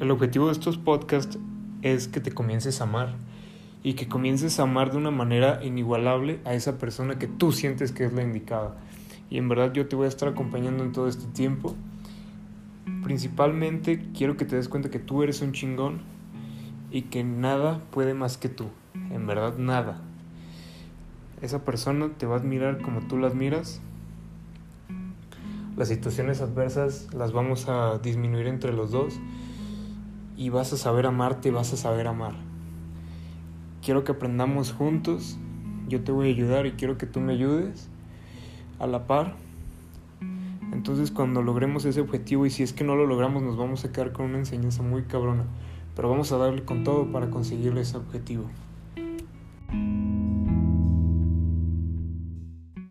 El objetivo de estos podcasts es que te comiences a amar y que comiences a amar de una manera inigualable a esa persona que tú sientes que es la indicada. Y en verdad yo te voy a estar acompañando en todo este tiempo. Principalmente quiero que te des cuenta que tú eres un chingón y que nada puede más que tú. En verdad nada. Esa persona te va a admirar como tú la admiras. Las situaciones adversas las vamos a disminuir entre los dos y vas a saber amarte vas a saber amar. Quiero que aprendamos juntos, yo te voy a ayudar y quiero que tú me ayudes a la par. Entonces cuando logremos ese objetivo y si es que no lo logramos nos vamos a quedar con una enseñanza muy cabrona, pero vamos a darle con todo para conseguir ese objetivo.